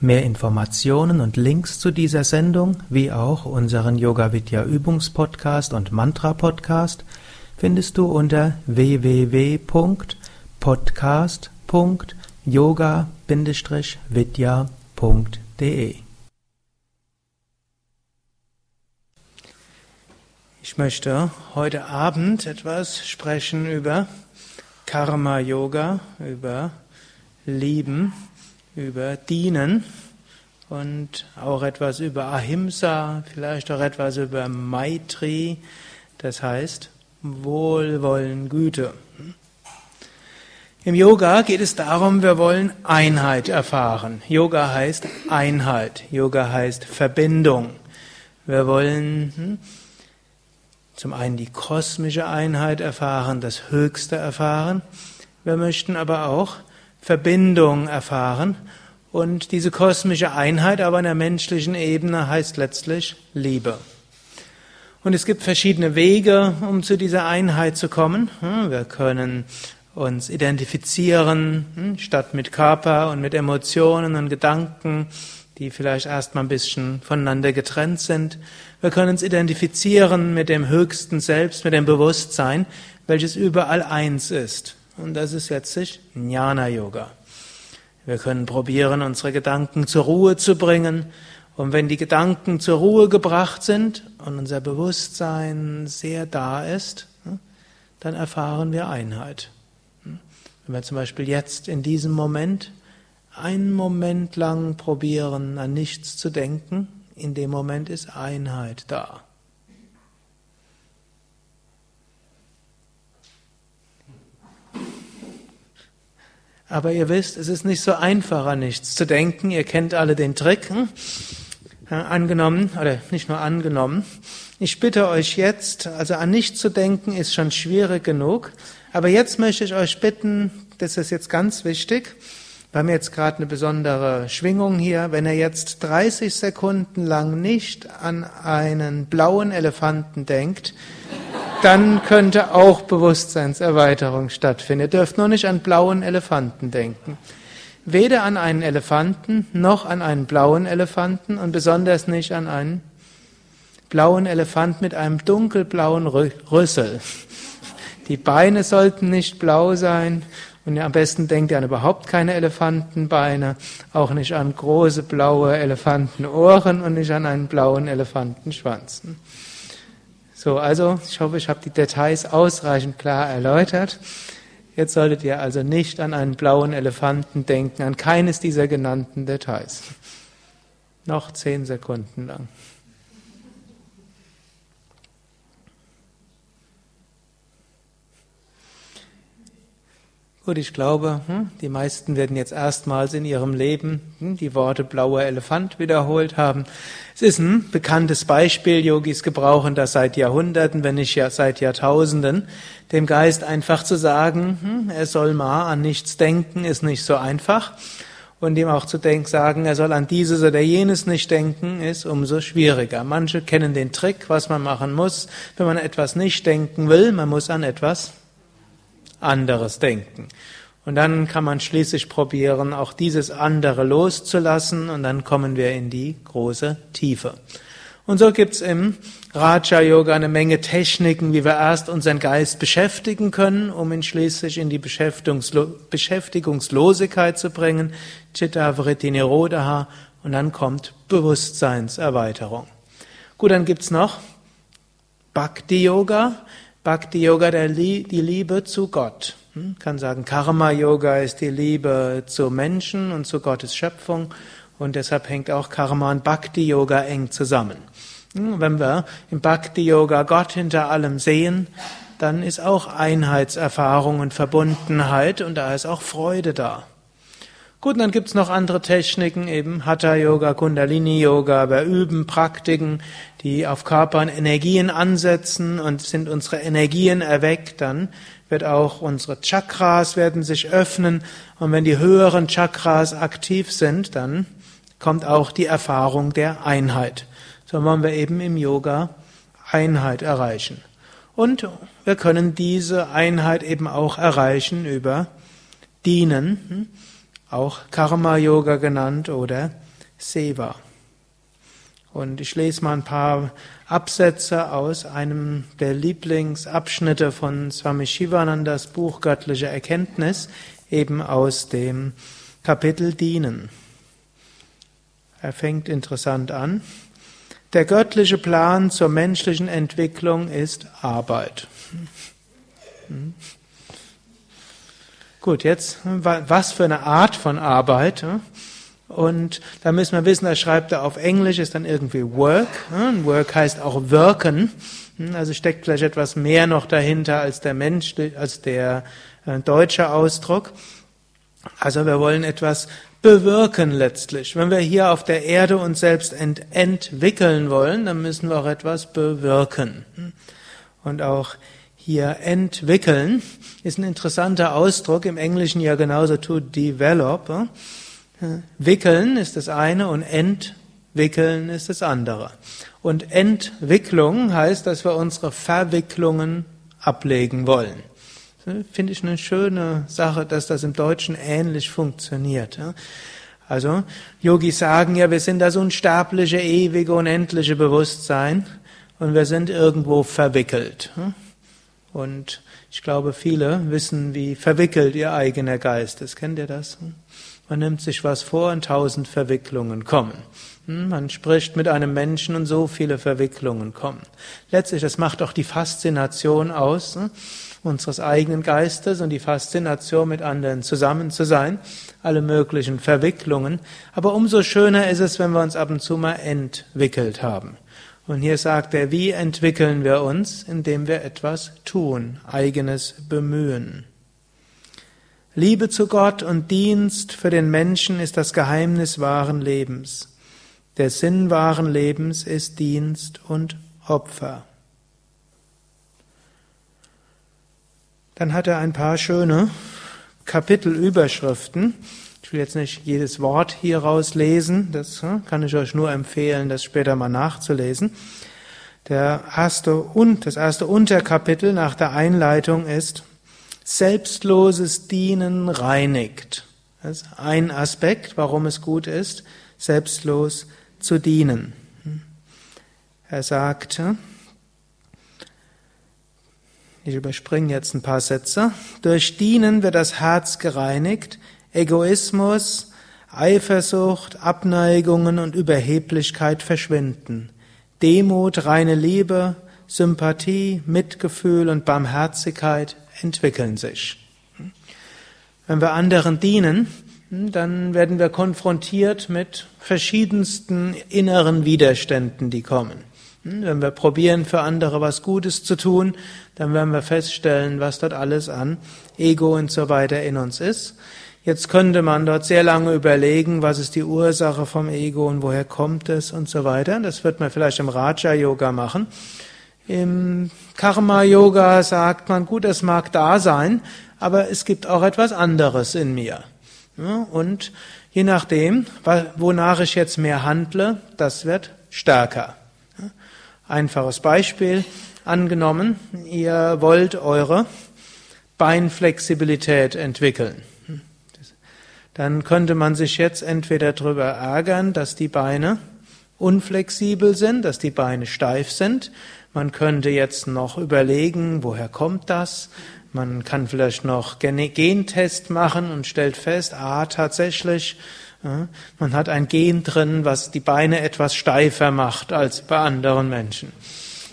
Mehr Informationen und Links zu dieser Sendung, wie auch unseren Yoga Vidya Übungspodcast und Mantra Podcast findest du unter www.podcast.yoga-vidya.de. Ich möchte heute Abend etwas sprechen über Karma Yoga, über Lieben über Dienen und auch etwas über Ahimsa, vielleicht auch etwas über Maitri, das heißt Wohlwollen, Güte. Im Yoga geht es darum, wir wollen Einheit erfahren. Yoga heißt Einheit, Yoga heißt Verbindung. Wir wollen hm, zum einen die kosmische Einheit erfahren, das Höchste erfahren. Wir möchten aber auch Verbindung erfahren. Und diese kosmische Einheit aber in der menschlichen Ebene heißt letztlich Liebe. Und es gibt verschiedene Wege, um zu dieser Einheit zu kommen. Hm, wir können uns identifizieren, hm, statt mit Körper und mit Emotionen und Gedanken, die vielleicht erstmal ein bisschen voneinander getrennt sind. Wir können uns identifizieren mit dem höchsten Selbst, mit dem Bewusstsein, welches überall eins ist. Und das ist letztlich Jnana Yoga. Wir können probieren, unsere Gedanken zur Ruhe zu bringen. Und wenn die Gedanken zur Ruhe gebracht sind und unser Bewusstsein sehr da ist, hm, dann erfahren wir Einheit. Hm. Wenn wir zum Beispiel jetzt in diesem Moment einen Moment lang probieren, an nichts zu denken, in dem Moment ist Einheit da. Aber ihr wisst, es ist nicht so einfach, an nichts zu denken. Ihr kennt alle den Trick. Hm? Angenommen, oder nicht nur angenommen. Ich bitte euch jetzt, also an nichts zu denken ist schon schwierig genug. Aber jetzt möchte ich euch bitten, das ist jetzt ganz wichtig. Wir haben jetzt gerade eine besondere Schwingung hier. Wenn ihr jetzt 30 Sekunden lang nicht an einen blauen Elefanten denkt, dann könnte auch Bewusstseinserweiterung stattfinden. Ihr dürft nur nicht an blauen Elefanten denken. Weder an einen Elefanten noch an einen blauen Elefanten und besonders nicht an einen blauen Elefant mit einem dunkelblauen Rüssel. Die Beine sollten nicht blau sein und am besten denkt ihr an überhaupt keine Elefantenbeine, auch nicht an große blaue Elefantenohren und nicht an einen blauen Elefantenschwanz. So, also ich hoffe, ich habe die Details ausreichend klar erläutert. Jetzt solltet ihr also nicht an einen blauen Elefanten denken, an keines dieser genannten Details. Noch zehn Sekunden lang. Gut, ich glaube, hm, die meisten werden jetzt erstmals in ihrem Leben hm, die Worte blauer Elefant wiederholt haben. Es ist ein bekanntes Beispiel, Yogis gebrauchen das seit Jahrhunderten, wenn nicht seit Jahrtausenden. Dem Geist einfach zu sagen, hm, er soll mal an nichts denken, ist nicht so einfach. Und ihm auch zu denken, sagen, er soll an dieses oder jenes nicht denken, ist umso schwieriger. Manche kennen den Trick, was man machen muss, wenn man etwas nicht denken will, man muss an etwas anderes denken. Und dann kann man schließlich probieren, auch dieses andere loszulassen und dann kommen wir in die große Tiefe. Und so gibt's im Raja Yoga eine Menge Techniken, wie wir erst unseren Geist beschäftigen können, um ihn schließlich in die Beschäftigungslosigkeit zu bringen, Chitta Vritti Nirodha, und dann kommt Bewusstseinserweiterung. Gut, dann gibt's noch Bhakti Yoga. Bhakti Yoga, die Liebe zu Gott. Hm? Kann sagen, Karma Yoga ist die Liebe zu Menschen und zu Gottes Schöpfung und deshalb hängt auch Karma und Bhakti Yoga eng zusammen. Hm? Wenn wir im Bhakti Yoga Gott hinter allem sehen, dann ist auch Einheitserfahrung und Verbundenheit und da ist auch Freude da. Gut, und dann gibt's noch andere Techniken, eben Hatha-Yoga, Kundalini-Yoga, wir üben Praktiken, die auf Körper und Energien ansetzen und sind unsere Energien erweckt, dann wird auch unsere Chakras werden sich öffnen und wenn die höheren Chakras aktiv sind, dann kommt auch die Erfahrung der Einheit. So wollen wir eben im Yoga Einheit erreichen. Und wir können diese Einheit eben auch erreichen über Dienen, hm? Auch Karma Yoga genannt oder Seva. Und ich lese mal ein paar Absätze aus einem der Lieblingsabschnitte von Swami Shivanandas Buch Göttliche Erkenntnis, eben aus dem Kapitel Dienen. Er fängt interessant an. Der göttliche Plan zur menschlichen Entwicklung ist Arbeit. Hm? Gut, jetzt, was für eine Art von Arbeit? Und da müssen wir wissen, er schreibt er auf Englisch, ist dann irgendwie Work. Work heißt auch wirken. Hm, also steckt vielleicht etwas mehr noch dahinter als der Mensch, als der äh, deutsche Ausdruck. Also wir wollen etwas bewirken letztlich. Wenn wir hier auf der Erde uns selbst ent entwickeln wollen, dann müssen wir auch etwas bewirken. Hm. Und auch hier entwickeln ist ein interessanter Ausdruck, im Englischen ja genauso to develop. Wickeln ist das eine und entwickeln ist das andere. Und Entwicklung heißt, dass wir unsere Verwicklungen ablegen wollen. Finde ich eine schöne Sache, dass das im Deutschen ähnlich funktioniert. Also, Yogis sagen ja, wir sind das unsterbliche, ewige, unendliche Bewusstsein und wir sind irgendwo verwickelt. Und ich glaube, viele wissen, wie verwickelt ihr eigener Geist ist. Kennt ihr das? Man nimmt sich was vor und tausend Verwicklungen kommen. Hm, man spricht mit einem Menschen und so viele Verwicklungen kommen. Letztlich, das macht auch die Faszination aus hm, unseres eigenen Geistes und die Faszination mit anderen zusammen zu sein, alle möglichen Verwicklungen. Aber umso schöner ist es, wenn wir uns ab und zu mal entwickelt haben. Und hier sagt er, wie entwickeln wir uns, indem wir etwas tun, eigenes Bemühen. Liebe zu Gott und Dienst für den Menschen ist das Geheimnis wahren Lebens. Der Sinn wahren Lebens ist Dienst und Opfer. Dann hat er ein paar schöne Kapitelüberschriften. Ich will jetzt nicht jedes Wort hier rauslesen, das hm, kann ich euch nur empfehlen, das später mal nachzulesen. Der erste und das erste Unterkapitel nach der Einleitung ist Selbstloses Dienen reinigt. Das ist ein Aspekt, warum es gut ist, selbstlos zu dienen. Er sagte, ich überspringe jetzt ein paar Sätze, durch Dienen wird das Herz gereinigt, Egoismus, Eifersucht, Abneigungen und Überheblichkeit verschwinden. Demut, reine Liebe, Sympathie, Mitgefühl und Barmherzigkeit entwickeln sich. Wenn wir anderen dienen, dann werden wir konfrontiert mit verschiedensten inneren Widerständen, die kommen. Wenn wir probieren, für andere was Gutes zu tun, dann werden wir feststellen, was dort alles an Ego und so weiter in uns ist. Jetzt könnte man dort sehr lange überlegen, was ist die Ursache vom Ego und woher kommt es und so weiter. Das wird man vielleicht im Raja Yoga machen. Im Karma Yoga sagt man, gut, es mag da sein, aber es gibt auch etwas anderes in mir. Und je nachdem, wonach ich jetzt mehr handle, das wird stärker. Einfaches Beispiel. Angenommen, ihr wollt eure Beinflexibilität entwickeln dann könnte man sich jetzt entweder darüber ärgern, dass die Beine unflexibel sind, dass die Beine steif sind. Man könnte jetzt noch überlegen, woher kommt das? Man kann vielleicht noch Gentest machen und stellt fest, ah, tatsächlich, man hat ein Gen drin, was die Beine etwas steifer macht als bei anderen Menschen.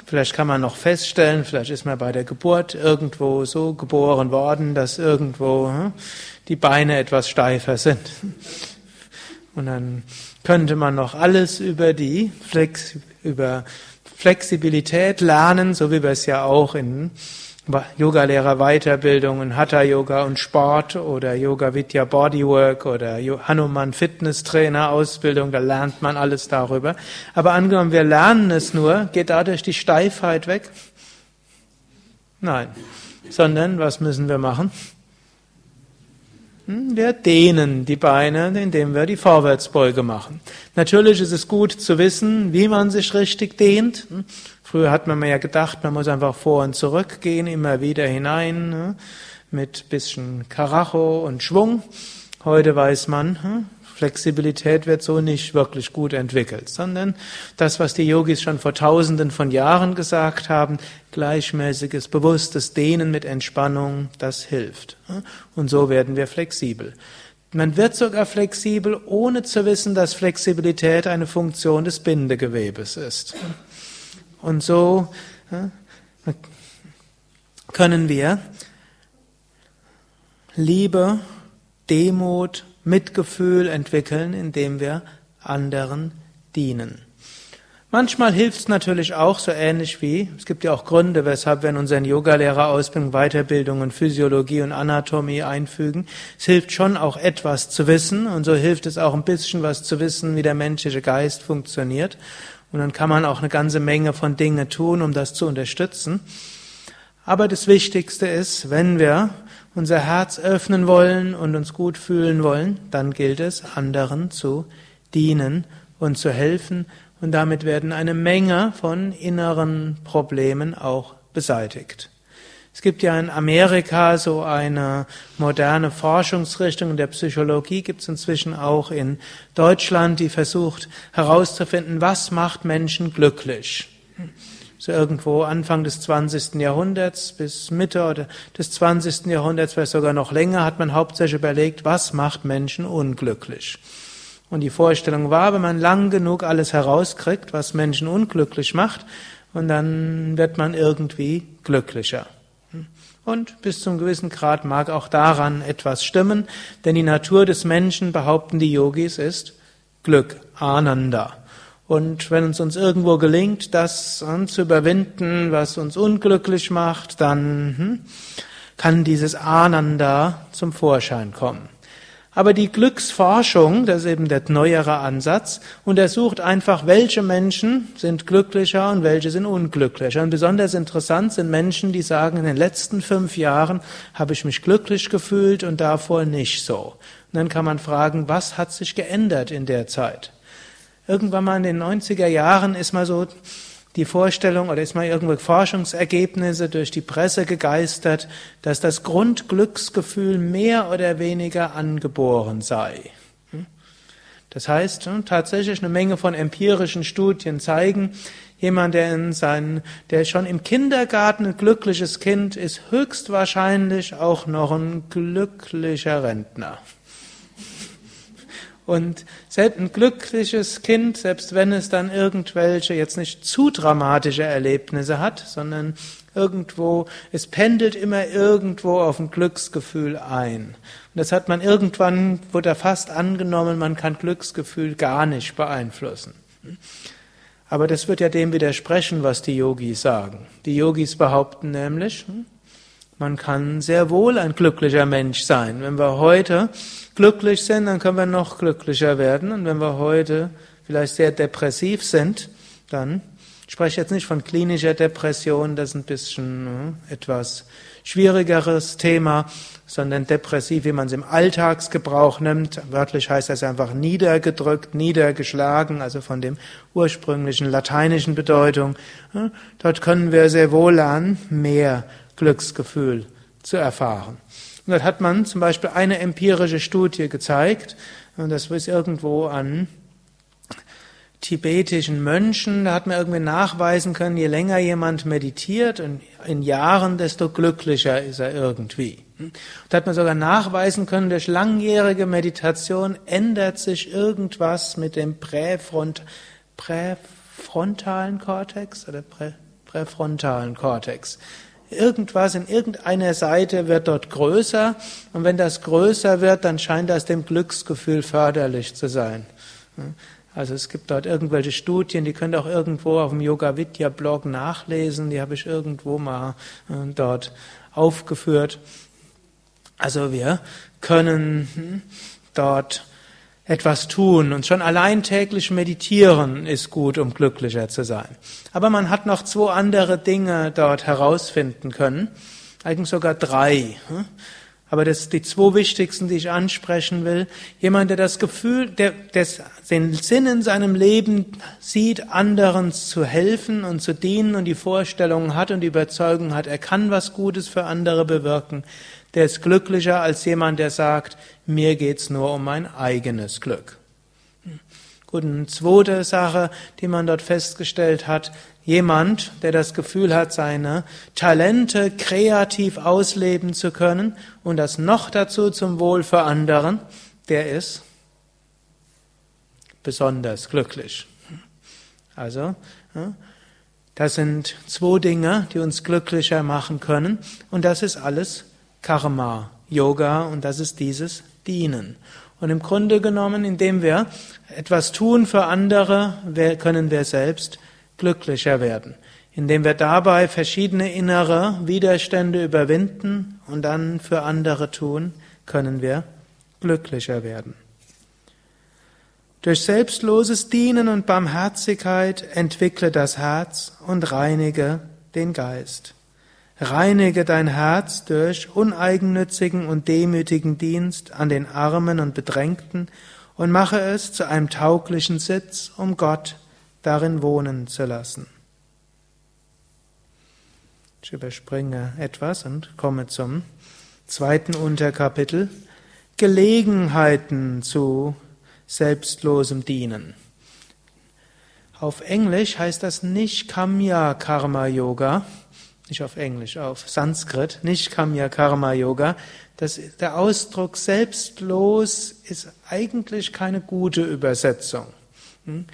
Vielleicht kann man noch feststellen, vielleicht ist man bei der Geburt irgendwo so geboren worden, dass irgendwo hm, die Beine etwas steifer sind. Und dann könnte man noch alles über die Flex, über Flexibilität lernen, so wie wir es ja auch in Yogalehrer Weiterbildungen, Hatha Yoga und Sport oder Yoga Vidya Bodywork oder Hanuman Fitness Trainer Ausbildung, da lernt man alles darüber. Aber angenommen, wir lernen es nur, geht dadurch die Steifheit weg? Nein. Sondern, was müssen wir machen? Hm, wir dehnen die Beine, indem wir die Vorwärtsbeuge machen. Natürlich ist es gut zu wissen, wie man sich richtig dehnt. Hm, früher hat man mir ja gedacht, man muss einfach vor und zurück gehen, immer wieder hinein, hm, mit bisschen Karacho und Schwung. Heute weiß man, Flexibilität wird so nicht wirklich gut entwickelt, sondern das, was die Yogis schon vor tausenden von Jahren gesagt haben, gleichmäßiges, bewusstes Dehnen mit Entspannung, das hilft. Und so werden wir flexibel. Man wird sogar flexibel, ohne zu wissen, dass Flexibilität eine Funktion des Bindegewebes ist. Und so können wir Liebe, Demut, Mitgefühl entwickeln, indem wir anderen dienen. Manchmal hilft es natürlich auch so ähnlich wie, es gibt ja auch Gründe, weshalb wir in unseren Yogalehrerausbildungen Weiterbildungen Physiologie und Anatomie einfügen. Es hilft schon auch etwas zu wissen und so hilft es auch ein bisschen was zu wissen, wie der menschliche Geist funktioniert. Und dann kann man auch eine ganze Menge von Dingen tun, um das zu unterstützen. Aber das Wichtigste ist, wenn wir unser Herz öffnen wollen und uns gut fühlen wollen, dann gilt es, anderen zu dienen und zu helfen. Und damit werden eine Menge von inneren Problemen auch beseitigt. Es gibt ja in Amerika so eine moderne Forschungsrichtung der Psychologie, gibt es inzwischen auch in Deutschland, die versucht herauszufinden, was macht Menschen glücklich so irgendwo Anfang des 20. Jahrhunderts bis Mitte des 20. Jahrhunderts, vielleicht sogar noch länger, hat man hauptsächlich überlegt, was macht Menschen unglücklich. Und die Vorstellung war, wenn man lang genug alles herauskriegt, was Menschen unglücklich macht, und dann wird man irgendwie glücklicher. Und bis zum gewissen Grad mag auch daran etwas stimmen, denn die Natur des Menschen, behaupten die Yogis, ist Glück, Ananda. Und wenn es uns irgendwo gelingt, das zu überwinden, was uns unglücklich macht, dann hm, kann dieses Ananda zum Vorschein kommen. Aber die Glücksforschung, das ist eben der neuere Ansatz, untersucht einfach, welche Menschen sind glücklicher und welche sind unglücklicher. Und besonders interessant sind Menschen, die sagen, in den letzten fünf Jahren habe ich mich glücklich gefühlt und davor nicht so. Und dann kann man fragen, was hat sich geändert in der Zeit? Irgendwann mal in den 90er Jahren ist mal so die Vorstellung oder ist mal irgendwo Forschungsergebnisse durch die Presse gegeistert, dass das Grundglücksgefühl mehr oder weniger angeboren sei. Das heißt, tatsächlich eine Menge von empirischen Studien zeigen, jemand, der in seinen, der schon im Kindergarten ein glückliches Kind ist, höchstwahrscheinlich auch noch ein glücklicher Rentner. Und selbst ein glückliches Kind, selbst wenn es dann irgendwelche jetzt nicht zu dramatische Erlebnisse hat, sondern irgendwo, es pendelt immer irgendwo auf ein Glücksgefühl ein. Und das hat man irgendwann, wurde fast angenommen, man kann Glücksgefühl gar nicht beeinflussen. Aber das wird ja dem widersprechen, was die Yogis sagen. Die Yogis behaupten nämlich, man kann sehr wohl ein glücklicher Mensch sein. Wenn wir heute glücklich sind, dann können wir noch glücklicher werden. Und wenn wir heute vielleicht sehr depressiv sind, dann ich spreche jetzt nicht von klinischer Depression, das ist ein bisschen äh, etwas schwierigeres Thema, sondern depressiv, wie man es im Alltagsgebrauch nimmt. Wörtlich heißt das einfach niedergedrückt, niedergeschlagen, also von dem ursprünglichen lateinischen Bedeutung. Dort können wir sehr wohl lernen, mehr Glücksgefühl zu erfahren. Und dort hat man zum Beispiel eine empirische Studie gezeigt, und das ist irgendwo an tibetischen Mönchen, da hat man irgendwie nachweisen können, je länger jemand meditiert und in Jahren, desto glücklicher ist er irgendwie. Da hat man sogar nachweisen können, durch langjährige Meditation ändert sich irgendwas mit dem Präfront, präfrontalen Kortex oder prä, präfrontalen Kortex. Irgendwas in irgendeiner Seite wird dort größer und wenn das größer wird, dann scheint das dem Glücksgefühl förderlich zu sein. Also es gibt dort irgendwelche Studien, die könnt ihr auch irgendwo auf dem Yoga Vidya Blog nachlesen, die habe ich irgendwo mal äh, dort aufgeführt. Also wir können hm, dort etwas tun und schon allein täglich meditieren ist gut, um glücklicher zu sein. Aber man hat noch zwei andere Dinge dort herausfinden können, eigentlich sogar drei. Hm. Aber das die zwei wichtigsten, die ich ansprechen will. Jemand, der das Gefühl, der, der den Sinn in seinem Leben sieht, anderen zu helfen und zu dienen und die Vorstellungen hat und die Überzeugung hat, er kann was Gutes für andere bewirken, der ist glücklicher als jemand, der sagt, mir geht's nur um mein eigenes Glück. Gut, eine zweite Sache, die man dort festgestellt hat, jemand, der das Gefühl hat, seine Talente kreativ ausleben zu können und das noch dazu zum Wohl für anderen, der ist besonders glücklich. Also, das sind zwei Dinge, die uns glücklicher machen können und das ist alles Karma, Yoga und das ist dieses Dienen. Und im Grunde genommen, indem wir etwas tun für andere, können wir selbst glücklicher werden. Indem wir dabei verschiedene innere Widerstände überwinden und dann für andere tun, können wir glücklicher werden. Durch selbstloses Dienen und Barmherzigkeit entwickle das Herz und reinige den Geist. Reinige dein Herz durch uneigennützigen und demütigen Dienst an den Armen und Bedrängten und mache es zu einem tauglichen Sitz, um Gott darin wohnen zu lassen. Ich überspringe etwas und komme zum zweiten Unterkapitel Gelegenheiten zu selbstlosem Dienen. Auf Englisch heißt das nicht Kamya Karma Yoga, nicht auf Englisch, auf Sanskrit, nicht Kamya Karma Yoga. Das, der Ausdruck selbstlos ist eigentlich keine gute Übersetzung. Hm?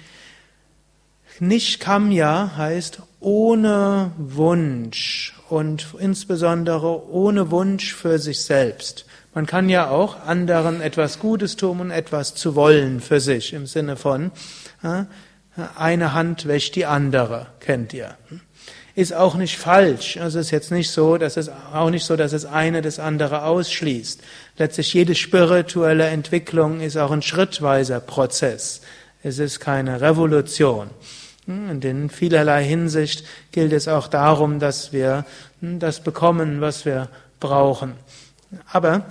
Nicht Kamya heißt ohne Wunsch und insbesondere ohne Wunsch für sich selbst. Man kann ja auch anderen etwas Gutes tun und etwas zu wollen für sich, im Sinne von eine Hand wäscht die andere, kennt ihr. Ist auch nicht falsch. Also es ist jetzt nicht so, dass es auch nicht so, dass es eine das andere ausschließt. Letztlich jede spirituelle Entwicklung ist auch ein schrittweiser Prozess. Es ist keine Revolution. Und hm, in vielerlei Hinsicht gilt es auch darum, dass wir hm, das bekommen, was wir brauchen. Aber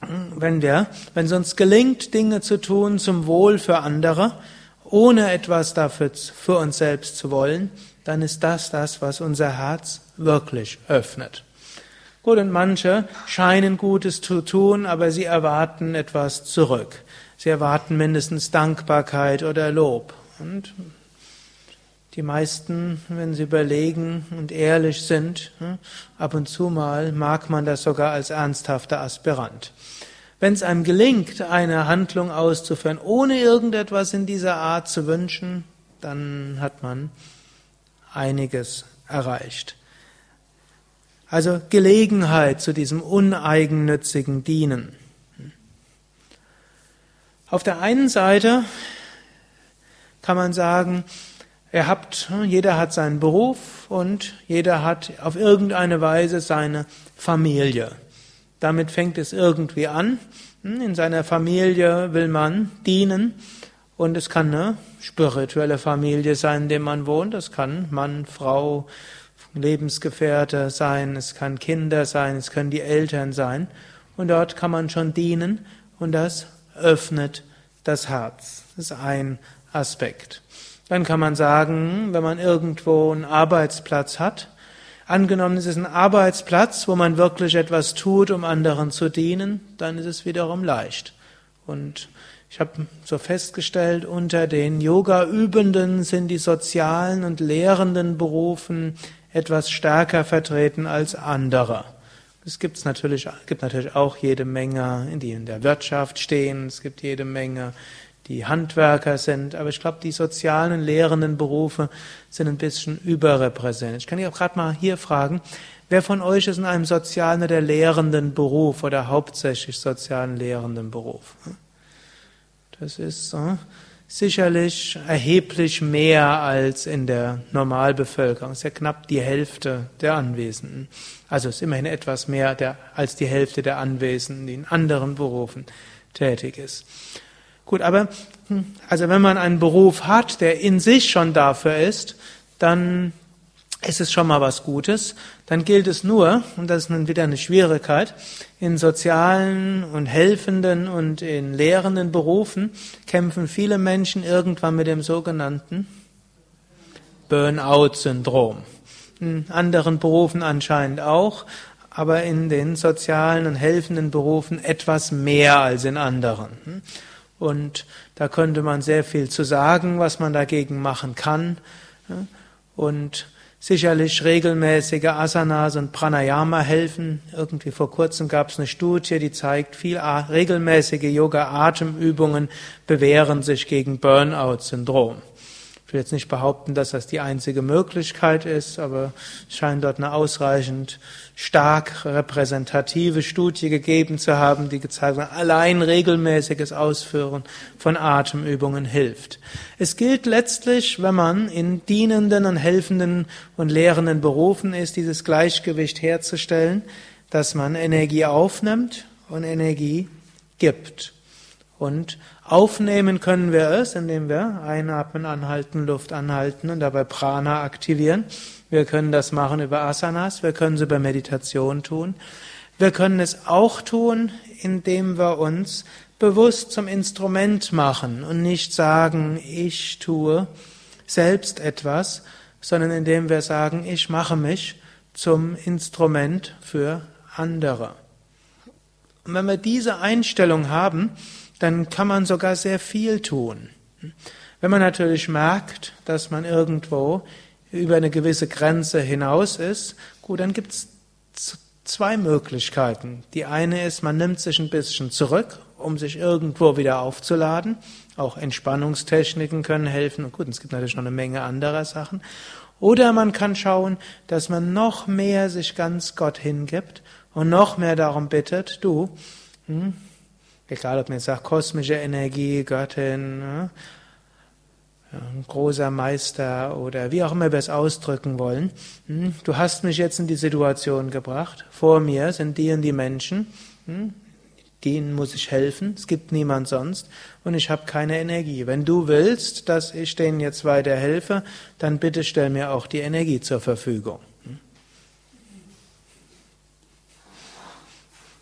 hm, wenn wir, wenn es uns gelingt, Dinge zu tun zum Wohl für andere, ohne etwas dafür für uns selbst zu wollen, dann ist das das, was unser Herz wirklich öffnet. Gut, und manche scheinen Gutes zu tun, aber sie erwarten etwas zurück. Sie erwarten mindestens Dankbarkeit oder Lob. Und die meisten, wenn sie überlegen und ehrlich sind, hm, ab und zu mal mag man das sogar als ernsthafter Aspirant. Wenn es einem gelingt, eine Handlung auszuführen, ohne irgendetwas in dieser Art zu wünschen, dann hat man einiges erreicht. Also Gelegenheit zu diesem uneigennützigen Dienen. Auf der einen Seite kann man sagen, Ihr habt, jeder hat seinen Beruf und jeder hat auf irgendeine Weise seine Familie. Damit fängt es irgendwie an. In seiner Familie will man dienen und es kann eine spirituelle Familie sein, in der man wohnt. Es kann Mann, Frau, Lebensgefährte sein, es kann Kinder sein, es können die Eltern sein. Und dort kann man schon dienen und das öffnet das Herz. Das ist ein Aspekt. Dann kann man sagen, wenn man irgendwo einen Arbeitsplatz hat, angenommen es ist ein Arbeitsplatz, wo man wirklich etwas tut, um anderen zu dienen, dann ist es wiederum leicht. Und ich habe so festgestellt, unter den Yoga-Übenden sind die sozialen und lehrenden Berufen etwas stärker vertreten als andere. Es gibt's natürlich, gibt natürlich auch jede Menge, die in der Wirtschaft stehen. Es gibt jede Menge, die Handwerker sind. Aber ich glaube, die sozialen, lehrenden Berufe sind ein bisschen überrepräsentiert. Ich kann auch gerade mal hier fragen, wer von euch ist in einem sozialen oder lehrenden Beruf oder hauptsächlich sozialen lehrenden Beruf? Das ist so. sicherlich erheblich mehr als in der Normalbevölkerung. Es ist ja knapp die Hälfte der Anwesenden. Also es ist immerhin etwas mehr der, als die Hälfte der Anwesenden, die in anderen Berufen tätig ist. Gut, aber hm, also wenn man einen Beruf hat, der in sich schon dafür ist, dann ist es schon mal was Gutes. Dann gilt es nur, und das ist nun wieder eine Schwierigkeit, in sozialen und helfenden und in lehrenden Berufen kämpfen viele Menschen irgendwann mit dem sogenannten Burnout-Syndrom. In anderen Berufen anscheinend auch, aber in den sozialen und helfenden Berufen etwas mehr als in anderen. Und da könnte man sehr viel zu sagen, was man dagegen machen kann. Und sicherlich regelmäßige Asanas und Pranayama helfen. Irgendwie vor kurzem gab es eine Studie, die zeigt, viel regelmäßige Yoga-Atemübungen bewähren sich gegen Burnout-Syndrom. Ich will jetzt nicht behaupten, dass das die einzige Möglichkeit ist, aber es scheint dort eine ausreichend stark repräsentative Studie gegeben zu haben, die gezeigt hat, allein regelmäßiges Ausführen von Atemübungen hilft. Es gilt letztlich, wenn man in dienenden und helfenden und lehrenden Berufen ist, dieses Gleichgewicht herzustellen, dass man Energie aufnimmt und Energie gibt. Und aufnehmen können wir es, indem wir einatmen, anhalten, Luft anhalten und dabei Prana aktivieren. Wir können das machen über Asanas, wir können es über Meditation tun. Wir können es auch tun, indem wir uns bewusst zum Instrument machen und nicht sagen, ich tue selbst etwas, sondern indem wir sagen, ich mache mich zum Instrument für andere. Und wenn wir diese Einstellung haben, dann kann man sogar sehr viel tun. Wenn man natürlich merkt, dass man irgendwo über eine gewisse Grenze hinaus ist, gut, dann gibt es zwei Möglichkeiten. Die eine ist, man nimmt sich ein bisschen zurück, um sich irgendwo wieder aufzuladen. Auch Entspannungstechniken können helfen. Und gut, es gibt natürlich noch eine Menge anderer Sachen. Oder man kann schauen, dass man noch mehr sich ganz Gott hingibt und noch mehr darum bittet, du, hm, egal ob man jetzt sagt, kosmische Energie, Göttin, ne? ein großer Meister oder wie auch immer wir es ausdrücken wollen. Hm? Du hast mich jetzt in die Situation gebracht. Vor mir sind die und die Menschen. Hm? Denen muss ich helfen. Es gibt niemand sonst. Und ich habe keine Energie. Wenn du willst, dass ich denen jetzt weiter helfe, dann bitte stell mir auch die Energie zur Verfügung.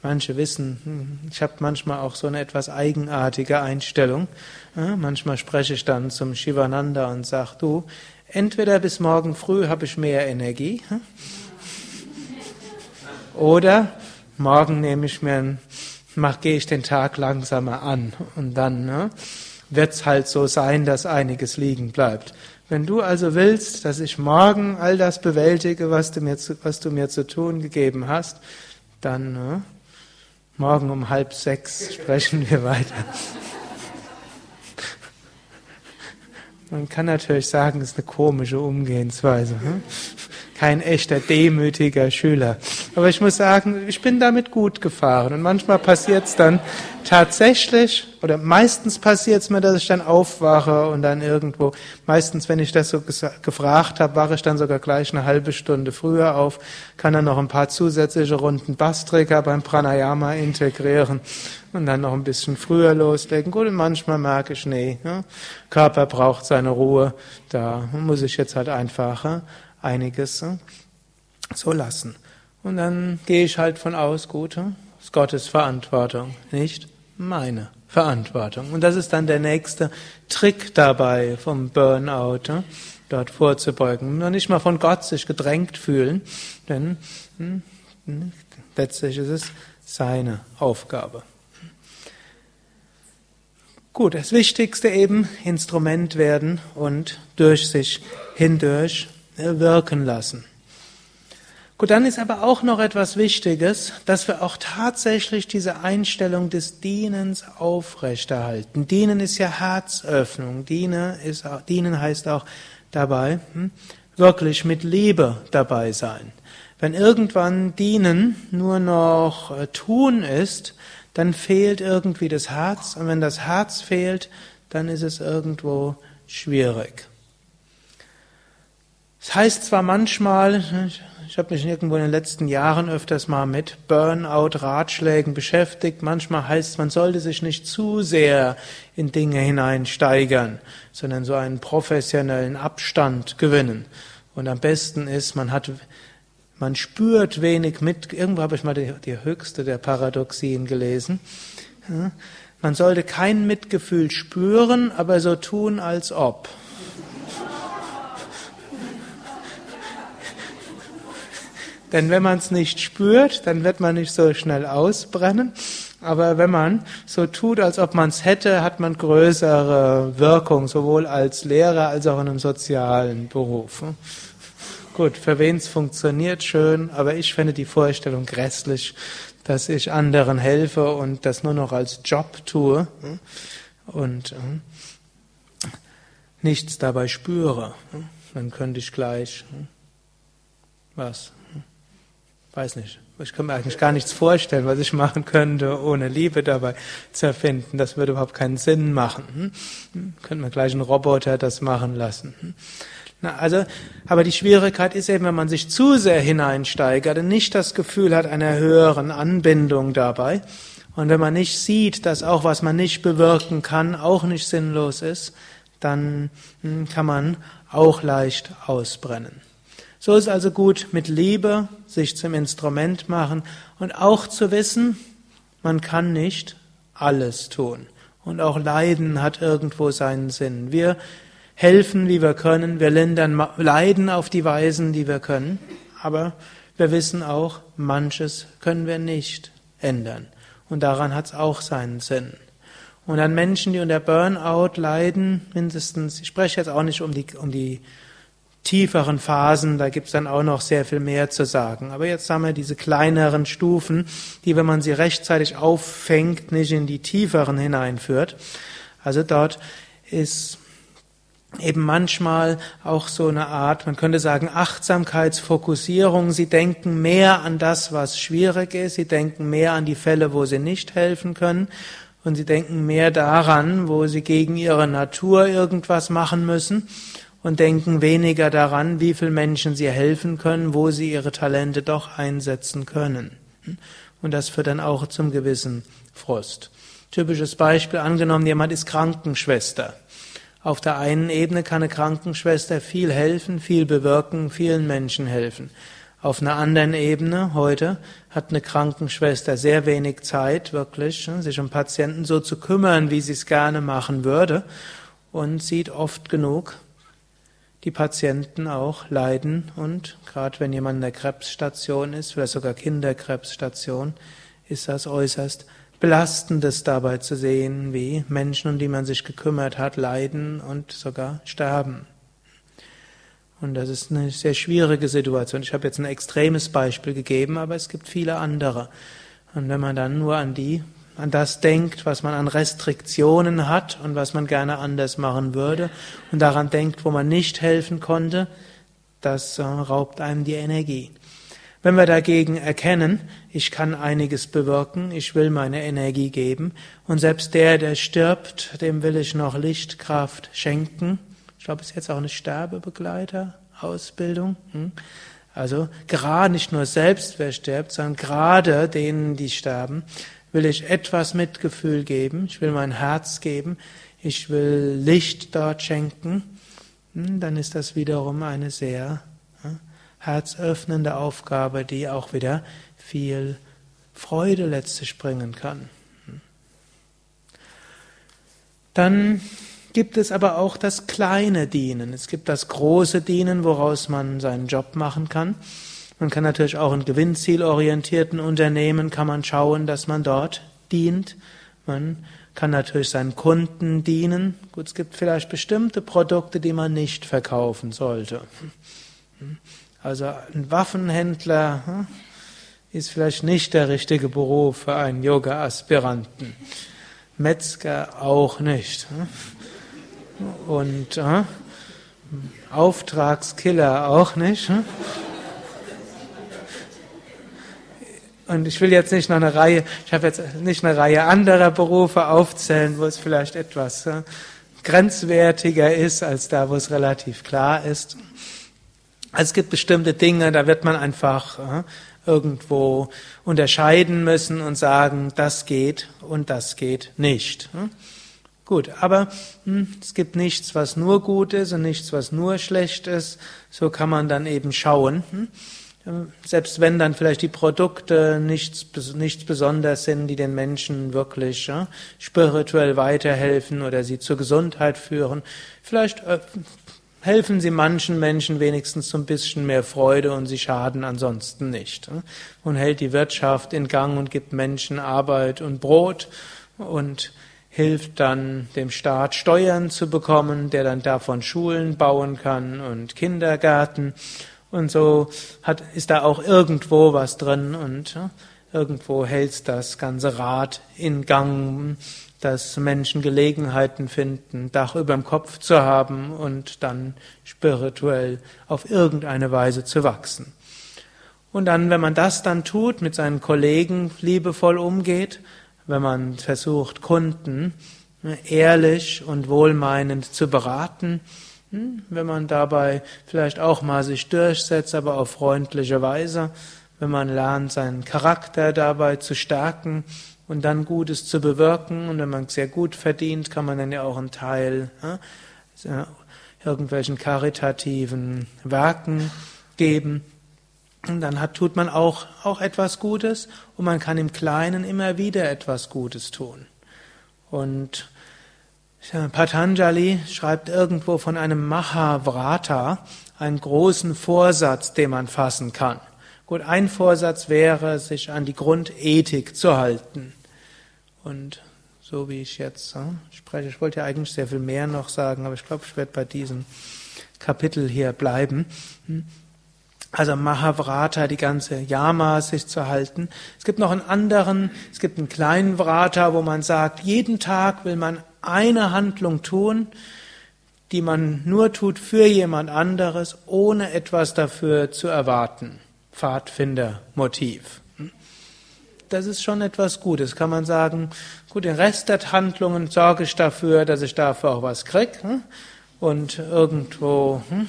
Manche wissen, hm, ich habe manchmal auch so eine etwas eigenartige Einstellung. manchmal spreche ich dann zum Shivananda und sage, du, entweder bis morgen früh habe ich mehr Energie hm, oder morgen nehme ich mir, mach, gehe ich den Tag langsamer an und dann ne, wird es halt so sein, dass einiges liegen bleibt. Wenn du also willst, dass ich morgen all das bewältige, was du mir zu, was du mir zu tun gegeben hast, dann ne, Morgen um halb sechs sprechen wir weiter. Man kann natürlich sagen, es ist eine komische Umgehensweise. Hm? Kein echter demütiger Schüler. Aber ich muss sagen, ich bin damit gut gefahren. Und manchmal passiert es dann tatsächlich, oder meistens passiert es mir, dass ich dann aufwache und dann irgendwo, meistens, wenn ich das so gefragt habe, wache ich dann sogar gleich eine halbe Stunde früher auf, kann dann noch ein paar zusätzliche Runden Bastrika beim Pranayama integrieren und dann noch ein bisschen früher loslegen. Gut, und manchmal merke ich, nee, ja, Körper braucht seine Ruhe, da muss ich jetzt halt einfach ja, einiges ja, so lassen. Und dann gehe ich halt von aus, gut, ist Gottes Verantwortung, nicht meine Verantwortung. Und das ist dann der nächste Trick dabei vom Burnout, dort vorzubeugen. Nur nicht mal von Gott sich gedrängt fühlen, denn hm, hm, letztlich ist es seine Aufgabe. Gut, das Wichtigste eben, Instrument werden und durch sich hindurch wirken lassen. Gut, dann ist aber auch noch etwas Wichtiges, dass wir auch tatsächlich diese Einstellung des Dienens aufrechterhalten. Dienen ist ja Herzöffnung. Dienen, ist, Dienen heißt auch dabei, hm, wirklich mit Liebe dabei sein. Wenn irgendwann Dienen nur noch äh, Tun ist, dann fehlt irgendwie das Herz. Und wenn das Herz fehlt, dann ist es irgendwo schwierig. Es heißt zwar manchmal, ich habe mich irgendwo in den letzten Jahren öfters mal mit Burnout-Ratschlägen beschäftigt. Manchmal heißt es, man sollte sich nicht zu sehr in Dinge hineinsteigern, sondern so einen professionellen Abstand gewinnen. Und am besten ist, man hat, man spürt wenig mit. Irgendwo habe ich mal die, die höchste der Paradoxien gelesen. Man sollte kein Mitgefühl spüren, aber so tun, als ob. Denn wenn man es nicht spürt, dann wird man nicht so schnell ausbrennen. Aber wenn man so tut, als ob man es hätte, hat man größere Wirkung, sowohl als Lehrer als auch in einem sozialen Beruf. Gut, für wen es funktioniert, schön, aber ich finde die Vorstellung grässlich, dass ich anderen helfe und das nur noch als Job tue und äh, nichts dabei spüre. Dann könnte ich gleich was weiß nicht, ich kann mir eigentlich gar nichts vorstellen, was ich machen könnte, ohne Liebe dabei zu erfinden. Das würde überhaupt keinen Sinn machen. Hm? hm? Könnte man gleich einen Roboter das machen lassen. Hm? Na, also, aber die Schwierigkeit ist eben, wenn man sich zu sehr hineinsteigert und nicht das Gefühl hat einer höheren Anbindung dabei. Und wenn man nicht sieht, dass auch was man nicht bewirken kann, auch nicht sinnlos ist, dann kann man auch leicht ausbrennen. So ist also gut, mit Liebe sich zum Instrument machen und auch zu wissen, man kann nicht alles tun. Und auch Leiden hat irgendwo seinen Sinn. Wir helfen, wie wir können, wir lindern Leiden auf die Weisen, die wir können, aber wir wissen auch, manches können wir nicht ändern. Und daran hat es auch seinen Sinn. Und an Menschen, die unter Burnout leiden, mindestens, ich spreche jetzt auch nicht um die, um die tieferen Phasen, da gibt's dann auch noch sehr viel mehr zu sagen. Aber jetzt haben wir diese kleineren Stufen, die, wenn man sie rechtzeitig auffängt, nicht in die tieferen hineinführt. Also dort ist eben manchmal auch so eine Art, man könnte sagen, Achtsamkeitsfokussierung. Sie denken mehr an das, was schwierig ist. Sie denken mehr an die Fälle, wo sie nicht helfen können. Und sie denken mehr daran, wo sie gegen ihre Natur irgendwas machen müssen und denken weniger daran, wie viel Menschen sie helfen können, wo sie ihre Talente doch einsetzen können. Und das führt dann auch zum gewissen Frust. Typisches Beispiel, angenommen, jemand ist Krankenschwester. Auf der einen Ebene kann eine Krankenschwester viel helfen, viel bewirken, vielen Menschen helfen. Auf einer anderen Ebene heute hat eine Krankenschwester sehr wenig Zeit, wirklich, sich um Patienten so zu kümmern, wie sie es gerne machen würde, und sieht oft genug, die Patienten auch leiden und gerade wenn jemand in der Krebsstation ist, vielleicht sogar Kinderkrebsstation, ist das äußerst belastendes dabei zu sehen, wie Menschen, um die man sich gekümmert hat, leiden und sogar sterben. Und das ist eine sehr schwierige Situation. Ich habe jetzt ein extremes Beispiel gegeben, aber es gibt viele andere. Und wenn man dann nur an die an das denkt, was man an Restriktionen hat und was man gerne anders machen würde und daran denkt, wo man nicht helfen konnte, das äh, raubt einem die Energie. Wenn wir dagegen erkennen, ich kann einiges bewirken, ich will meine Energie geben und selbst der, der stirbt, dem will ich noch Lichtkraft schenken. Ich glaube, es ist jetzt auch eine Sterbebegleiter-Ausbildung. Hm? Also gerade nicht nur selbst, wer stirbt, sondern gerade denen, die sterben, will ich etwas Mitgefühl geben, ich will mein Herz geben, ich will Licht dort schenken, hm, dann ist das wiederum eine sehr herzöffnende Aufgabe, die auch wieder viel Freude letztlich bringen kann. Dann gibt es aber auch das kleine Dienen. Es gibt das große Dienen, woraus man seinen Job machen kann. Man kann natürlich auch in gewinnzielorientierten Unternehmen kann man schauen, dass man dort dient. Man kann natürlich seinen Kunden dienen. Gut, es gibt vielleicht bestimmte Produkte, die man nicht verkaufen sollte. Also ein Waffenhändler hm, ist vielleicht nicht der richtige Beruf für einen Yoga-Aspiranten. Metzger auch nicht. Hm. Und äh, Auftragskiller auch nicht. Hm. Und ich will jetzt nicht noch eine Reihe, ich habe jetzt nicht eine Reihe anderer Berufe aufzählen, wo es vielleicht etwas äh, grenzwertiger ist als da, wo es relativ klar ist. Also es gibt bestimmte Dinge, da wird man einfach äh, irgendwo unterscheiden müssen und sagen, das geht und das geht nicht. Hm? Gut, aber hm, es gibt nichts, was nur gut ist und nichts, was nur schlecht ist. So kann man dann eben schauen. Hm? Selbst wenn dann vielleicht die Produkte nichts, nichts besonders sind, die den Menschen wirklich ja, spirituell weiterhelfen oder sie zur Gesundheit führen, vielleicht äh, helfen sie manchen Menschen wenigstens so ein bisschen mehr Freude und sie schaden ansonsten nicht. Und hält die Wirtschaft in Gang und gibt Menschen Arbeit und Brot und hilft dann dem Staat Steuern zu bekommen, der dann davon Schulen bauen kann und Kindergärten. Und so hat, ist da auch irgendwo was drin und irgendwo hält das ganze Rad in Gang dass Menschen Gelegenheiten finden, Dach über dem Kopf zu haben und dann spirituell auf irgendeine Weise zu wachsen. Und dann, wenn man das dann tut, mit seinen Kollegen liebevoll umgeht, wenn man versucht, Kunden ne, ehrlich und wohlmeinend zu beraten, wenn man dabei vielleicht auch mal sich durchsetzt, aber auf freundliche Weise, wenn man lernt, seinen Charakter dabei zu stärken, und dann Gutes zu bewirken. Und wenn man sehr gut verdient, kann man dann ja auch einen Teil ja, irgendwelchen karitativen Werken geben. Und dann hat, tut man auch, auch etwas Gutes und man kann im Kleinen immer wieder etwas Gutes tun. Und Patanjali schreibt irgendwo von einem Mahavrata, einen großen Vorsatz, den man fassen kann. Gut, ein Vorsatz wäre, sich an die Grundethik zu halten. Und so wie ich jetzt spreche, ich wollte ja eigentlich sehr viel mehr noch sagen, aber ich glaube, ich werde bei diesem Kapitel hier bleiben. Hm? Also Mahavrata, die ganze Yama sich zu halten. Es gibt noch einen anderen, es gibt einen kleinen Vrata, wo man sagt, jeden Tag will man eine Handlung tun, die man nur tut für jemand anderes, ohne etwas dafür zu erwarten. Pfadfindermotiv das ist schon etwas Gutes. Kann man sagen, gut, den Rest der Handlungen sorge ich dafür, dass ich dafür auch was krieg hm? und irgendwo hm,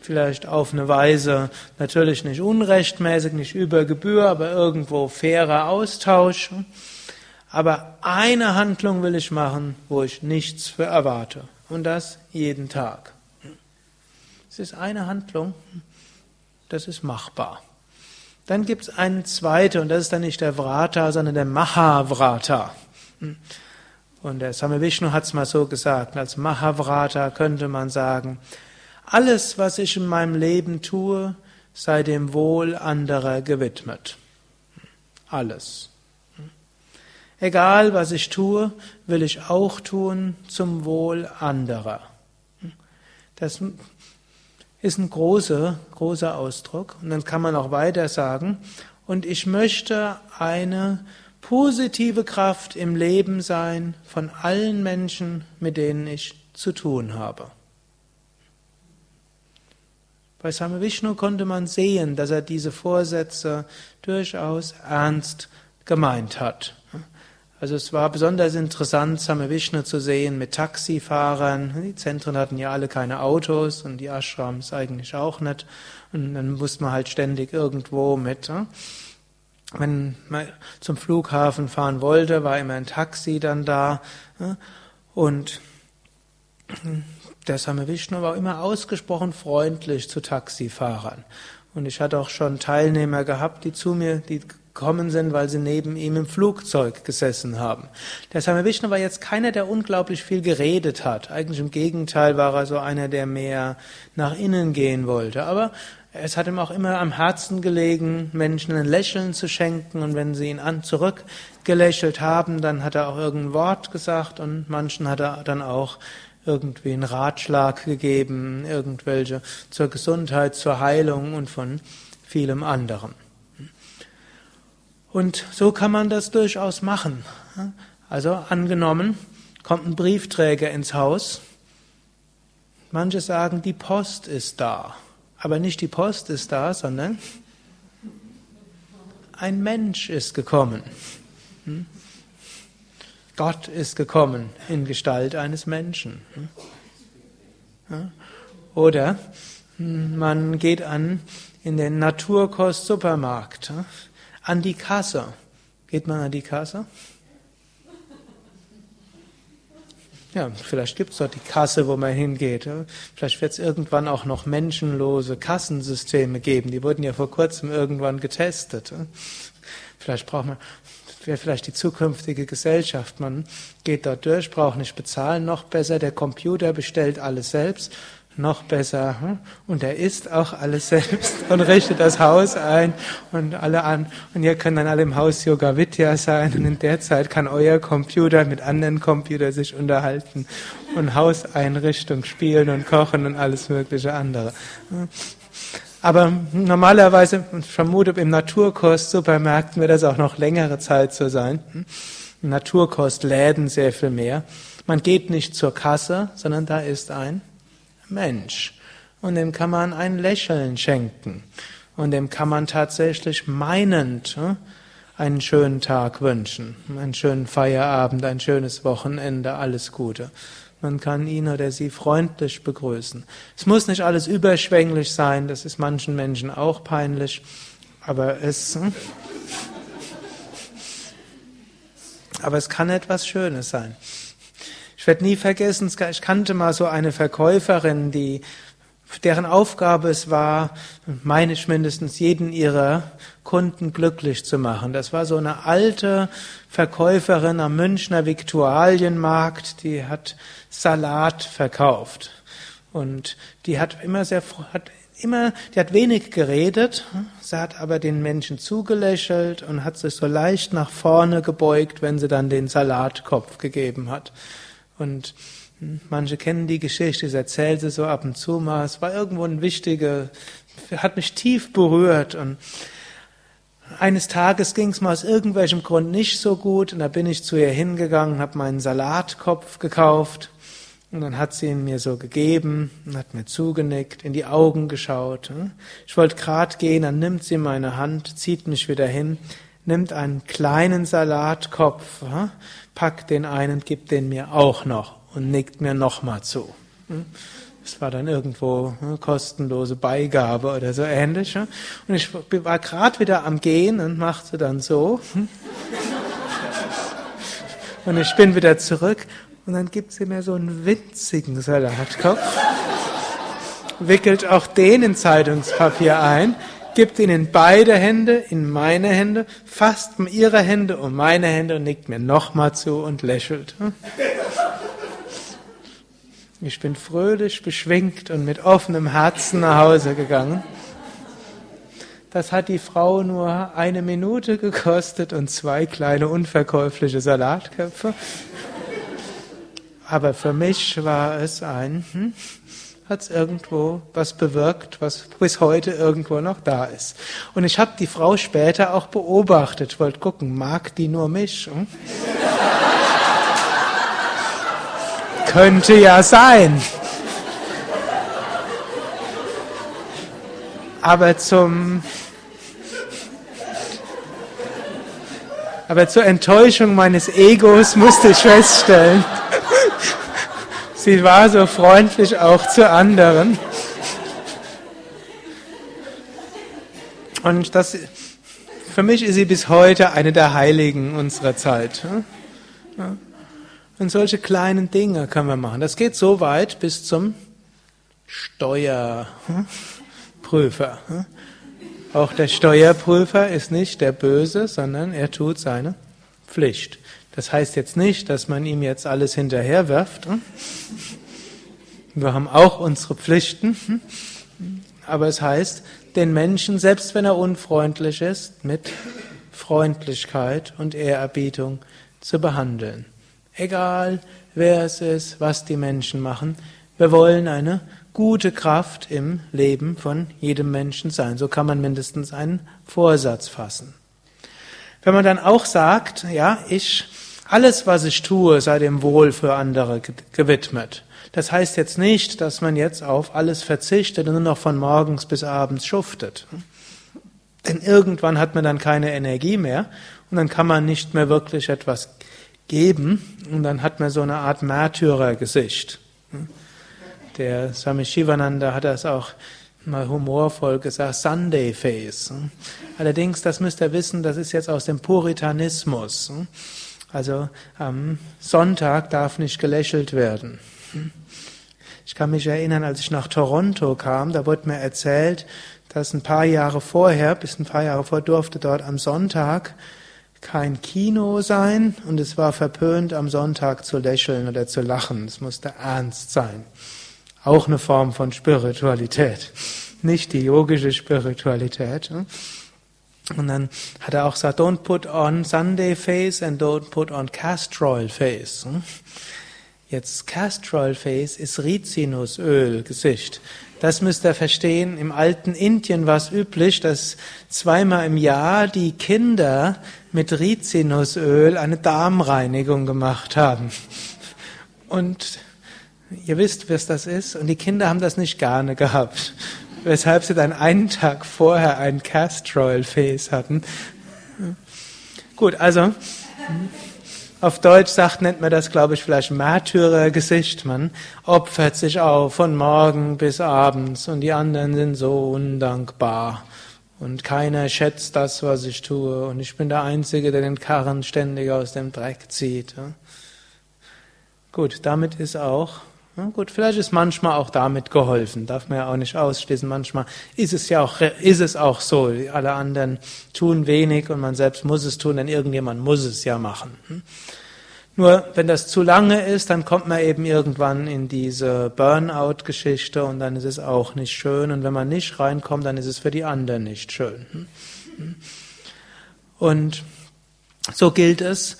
vielleicht auf eine Weise natürlich nicht unrechtmäßig, nicht über Gebühr, aber irgendwo fairer Austausch. Hm? Aber eine Handlung will ich machen, wo ich nichts für erwarte. Und das jeden Tag. Es ist eine Handlung, das ist machbar. Dann gibt es einen zweiten, und das ist dann nicht der Vrata, sondern der Mahavrata. Und der Same Vishnu hat es mal so gesagt, als Mahavrata könnte man sagen, alles, was ich in meinem Leben tue, sei dem Wohl anderer gewidmet. Alles. Egal, was ich tue, will ich auch tun zum Wohl anderer. Das ist ein großer, großer Ausdruck. Und dann kann man auch weiter sagen, und ich möchte eine positive Kraft im Leben sein von allen Menschen, mit denen ich zu tun habe. Bei Same Vishnu konnte man sehen, dass er diese Vorsätze durchaus ernst gemeint hat. Also es war besonders interessant, Same Vishnu zu sehen mit Taxifahrern. Die Zentren hatten ja alle keine Autos und die Ashrams eigentlich auch nicht. Und dann musste man halt ständig irgendwo mit. Ne? Wenn man zum Flughafen fahren wollte, war immer ein Taxi dann da. Ne? Und der Same Vishnu war immer ausgesprochen freundlich zu Taxifahrern. Und ich hatte auch schon Teilnehmer gehabt, die zu mir, die gekommen sind, weil sie neben ihm im Flugzeug gesessen haben. Der Same Vishnu war jetzt keiner, der unglaublich viel geredet hat. Eigentlich im Gegenteil war er so einer, der mehr nach innen gehen wollte. Aber es hat ihm auch immer am Herzen gelegen, Menschen ein Lächeln zu schenken. Und wenn sie ihn an zurückgelächelt haben, dann hat er auch irgendein Wort gesagt und manchen hat er dann auch irgendwie einen Ratschlag gegeben, irgendwelche zur Gesundheit, zur Heilung und von vielem anderem. Und so kann man das durchaus machen. Also angenommen, kommt ein Briefträger ins Haus. Manche sagen, die Post ist da. Aber nicht die Post ist da, sondern ein Mensch ist gekommen. Hm? Gott ist gekommen in Gestalt eines Menschen. Oder hm, man geht an in den Naturkost-Supermarkt, an die Kasse. Geht man an die Kasse? Ja, vielleicht gibt es dort die Kasse, wo man hingeht. Vielleicht wird es irgendwann auch noch menschenlose Kassensysteme geben. Die wurden ja vor kurzem irgendwann getestet. Vielleicht braucht man, wäre vielleicht die zukünftige Gesellschaft. Man geht dort durch, braucht nicht bezahlen, noch besser. Der Computer bestellt alles selbst noch besser. Hm? Und er isst auch alles selbst und richtet das Haus ein und alle an. Und ihr könnt dann alle im Haus Yoga Vidya sein und in der Zeit kann euer Computer mit anderen Computern sich unterhalten und Hauseinrichtung spielen und kochen und alles mögliche andere. Hm? Aber normalerweise, ich vermute, im Naturkost-Supermärkten wird das auch noch längere Zeit so sein. Hm? Naturkostläden sehr viel mehr. Man geht nicht zur Kasse, sondern da ist ein Mensch. Und dem kann man ein Lächeln schenken. Und dem kann man tatsächlich meinend hm, einen schönen Tag wünschen, einen schönen Feierabend, ein schönes Wochenende, alles Gute. Man kann ihn oder sie freundlich begrüßen. Es muss nicht alles überschwänglich sein, das ist manchen Menschen auch peinlich, aber es, hm, aber es kann etwas Schönes sein. Ich werde nie vergessen, ich kannte mal so eine Verkäuferin, die, deren Aufgabe es war, meine ich mindestens, jeden ihrer Kunden glücklich zu machen. Das war so eine alte Verkäuferin am Münchner Viktualienmarkt, die hat Salat verkauft. Und die hat immer sehr, hat immer, die hat wenig geredet, sie hat aber den Menschen zugelächelt und hat sich so leicht nach vorne gebeugt, wenn sie dann den Salatkopf gegeben hat. Und manche kennen die Geschichte, ich erzähle sie so ab und zu mal. Es war irgendwo ein wichtiger, hat mich tief berührt. Und eines Tages ging es mal aus irgendwelchem Grund nicht so gut. Und da bin ich zu ihr hingegangen, habe meinen Salatkopf gekauft. Und dann hat sie ihn mir so gegeben und hat mir zugenickt, in die Augen geschaut. Ich wollte grad gehen, dann nimmt sie meine Hand, zieht mich wieder hin, nimmt einen kleinen Salatkopf, packt den einen, gibt den mir auch noch und nickt mir nochmal zu. Hm? Das war dann irgendwo eine kostenlose Beigabe oder so ähnlich. Und ich war gerade wieder am Gehen und machte dann so. Hm? Und ich bin wieder zurück und dann gibt sie mir so einen winzigen Salatkopf, wickelt auch den in Zeitungspapier ein, gibt ihn in beide Hände, in meine Hände, fasst ihre Hände um meine Hände und nickt mir nochmal zu und lächelt. Ich bin fröhlich, beschwingt und mit offenem Herzen nach Hause gegangen. Das hat die Frau nur eine Minute gekostet und zwei kleine unverkäufliche Salatköpfe. Aber für mich war es ein, hm, hat es irgendwo was bewirkt, was bis heute irgendwo noch da ist. Und ich habe die Frau später auch beobachtet, wollte gucken, mag die nur mich? Hm? Könnte ja sein. Aber zum aber zur Enttäuschung meines Egos musste ich feststellen, Sie war so freundlich auch zu anderen. Und das, für mich ist sie bis heute eine der Heiligen unserer Zeit. Und solche kleinen Dinge können wir machen. Das geht so weit bis zum Steuerprüfer. Auch der Steuerprüfer ist nicht der Böse, sondern er tut seine Pflicht. Das heißt jetzt nicht, dass man ihm jetzt alles hinterherwirft. Wir haben auch unsere Pflichten. Aber es heißt, den Menschen, selbst wenn er unfreundlich ist, mit Freundlichkeit und Ehrerbietung zu behandeln. Egal, wer es ist, was die Menschen machen. Wir wollen eine gute Kraft im Leben von jedem Menschen sein. So kann man mindestens einen Vorsatz fassen. Wenn man dann auch sagt, ja, ich alles, was ich tue, sei dem Wohl für andere gewidmet. Das heißt jetzt nicht, dass man jetzt auf alles verzichtet und nur noch von morgens bis abends schuftet. Denn irgendwann hat man dann keine Energie mehr und dann kann man nicht mehr wirklich etwas geben und dann hat man so eine Art Märtyrergesicht. Der Swami Shivananda hat das auch mal humorvoll gesagt, Sunday Face. Allerdings, das müsst ihr wissen, das ist jetzt aus dem Puritanismus. Also am Sonntag darf nicht gelächelt werden. Ich kann mich erinnern, als ich nach Toronto kam, da wurde mir erzählt, dass ein paar Jahre vorher, bis ein paar Jahre vor, durfte dort am Sonntag kein Kino sein und es war verpönt, am Sonntag zu lächeln oder zu lachen. Es musste ernst sein. Auch eine Form von Spiritualität. Nicht die yogische Spiritualität. Und dann hat er auch gesagt, don't put on Sunday face and don't put on castor face. Jetzt Castor Face ist Rizinusöl Gesicht. Das müsst ihr verstehen. Im alten Indien war es üblich, dass zweimal im Jahr die Kinder mit Rizinusöl eine Darmreinigung gemacht haben. Und ihr wisst, was das ist. Und die Kinder haben das nicht gerne gehabt. Weshalb sie dann einen Tag vorher ein Castor Face hatten. Gut, also. Auf Deutsch sagt, nennt man das, glaube ich, vielleicht Märtyrergesicht. Man opfert sich auf von morgen bis abends und die anderen sind so undankbar. Und keiner schätzt das, was ich tue. Und ich bin der Einzige, der den Karren ständig aus dem Dreck zieht. Gut, damit ist auch, gut, vielleicht ist manchmal auch damit geholfen. Darf man ja auch nicht ausschließen. Manchmal ist es ja auch, ist es auch so. Alle anderen tun wenig und man selbst muss es tun, denn irgendjemand muss es ja machen. Hm? Nur wenn das zu lange ist, dann kommt man eben irgendwann in diese Burnout-Geschichte und dann ist es auch nicht schön. Und wenn man nicht reinkommt, dann ist es für die anderen nicht schön. Hm? Hm? Und so gilt es,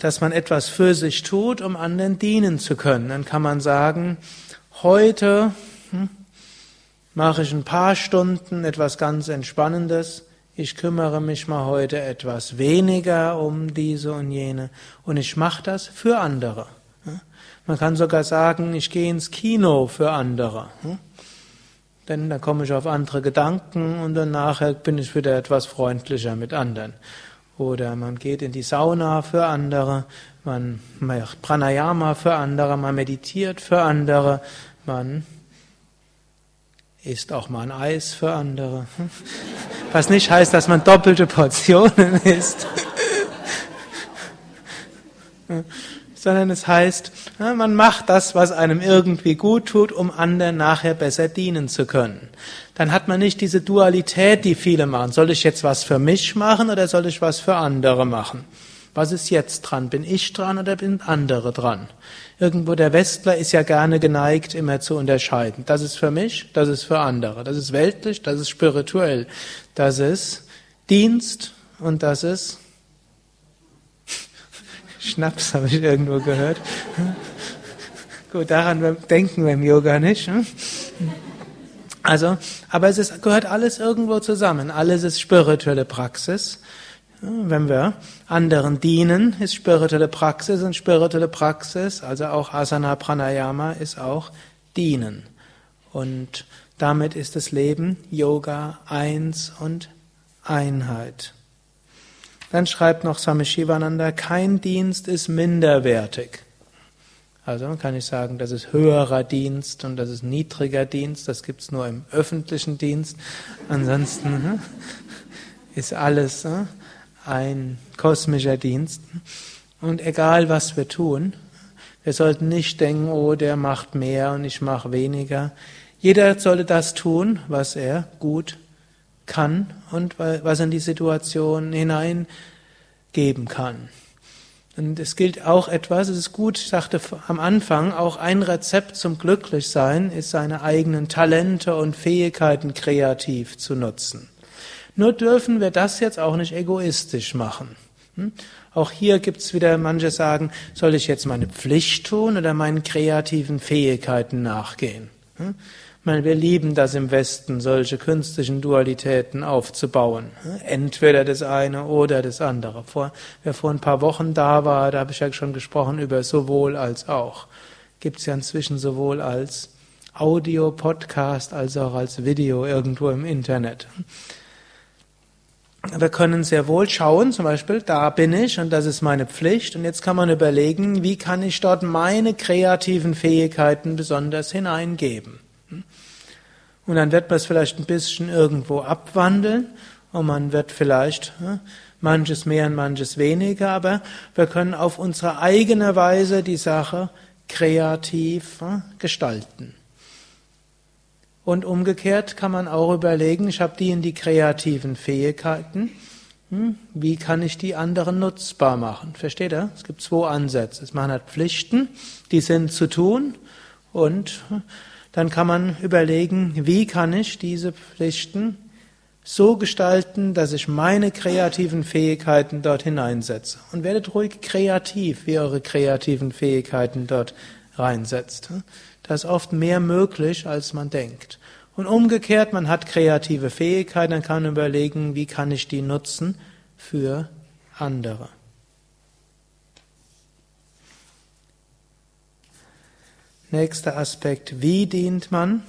dass man etwas für sich tut, um anderen dienen zu können. Dann kann man sagen, heute hm, mache ich ein paar Stunden etwas ganz Entspannendes ich kümmere mich mal heute etwas weniger um diese und jene und ich mache das für andere. Man kann sogar sagen, ich gehe ins Kino für andere. Denn dann komme ich auf andere Gedanken und dann nachher bin ich wieder etwas freundlicher mit anderen. Oder man geht in die Sauna für andere, man macht Pranayama für andere, man meditiert für andere, man isst auch mal ein Eis für andere. Was nicht heißt, dass man doppelte Portionen isst. Sondern es heißt, man macht das, was einem irgendwie gut tut, um anderen nachher besser dienen zu können. Dann hat man nicht diese Dualität, die viele machen. Soll ich jetzt was für mich machen oder soll ich was für andere machen? Was ist jetzt dran? Bin ich dran oder bin andere dran? Irgendwo der Westler ist ja gerne geneigt, immer zu unterscheiden. Das ist für mich, das ist für andere. Das ist weltlich, das ist spirituell. Das ist Dienst und das ist Schnaps, habe ich irgendwo gehört. Gut, daran denken wir im Yoga nicht. Also, aber es ist, gehört alles irgendwo zusammen. Alles ist spirituelle Praxis. Wenn wir anderen dienen, ist spirituelle Praxis und spirituelle Praxis, also auch Asana Pranayama, ist auch dienen. Und damit ist das Leben Yoga eins und Einheit. Dann schreibt noch Swami Shivananda, kein Dienst ist minderwertig. Also kann ich sagen, das ist höherer Dienst und das ist niedriger Dienst, das gibt's nur im öffentlichen Dienst. Ansonsten hm, ist alles hm, ein kosmischer Dienst. Und egal was wir tun, wir sollten nicht denken, oh, der macht mehr und ich mache weniger. Jeder sollte das tun, was er gut kann und was in die Situation hineingeben kann. Und es gilt auch etwas, es ist gut, ich sagte am Anfang, auch ein Rezept zum Glücklichsein ist, seine eigenen Talente und Fähigkeiten kreativ zu nutzen. Nur dürfen wir das jetzt auch nicht egoistisch machen. Hm? Auch hier gibt's wieder, manche sagen, soll ich jetzt meine Pflicht tun oder meinen kreativen Fähigkeiten nachgehen? Meine, wir lieben das im Westen, solche künstlichen Dualitäten aufzubauen. Entweder das eine oder das andere. Vor, wer vor ein paar Wochen da war, da habe ich ja schon gesprochen über sowohl als auch. Gibt's ja inzwischen sowohl als Audio, Podcast als auch als Video irgendwo im Internet. wir können sehr wohl schauen, zum Beispiel, da bin ich und das ist meine Pflicht. Und jetzt kann man überlegen, wie kann ich dort meine kreativen Fähigkeiten besonders hineingeben. Und dann wird man es vielleicht ein bisschen irgendwo abwandeln und man wird vielleicht manches mehr und manches weniger, aber wir können auf unsere eigene Weise die Sache kreativ gestalten. Und umgekehrt kann man auch überlegen, ich habe die in die kreativen Fähigkeiten, hm, wie kann ich die anderen nutzbar machen? Versteht ihr? Es gibt zwei Ansätze. Man hat Pflichten, die sind zu tun und dann kann man überlegen, wie kann ich diese Pflichten so gestalten, dass ich meine kreativen Fähigkeiten dort hineinsetze. Und werdet ruhig kreativ, wie eure kreativen Fähigkeiten dort reinsetzt. Da ist oft mehr möglich, als man denkt. Und umgekehrt, man hat kreative Fähigkeiten, dann kann man überlegen, wie kann ich die nutzen für andere. Nächster Aspekt, wie dient man?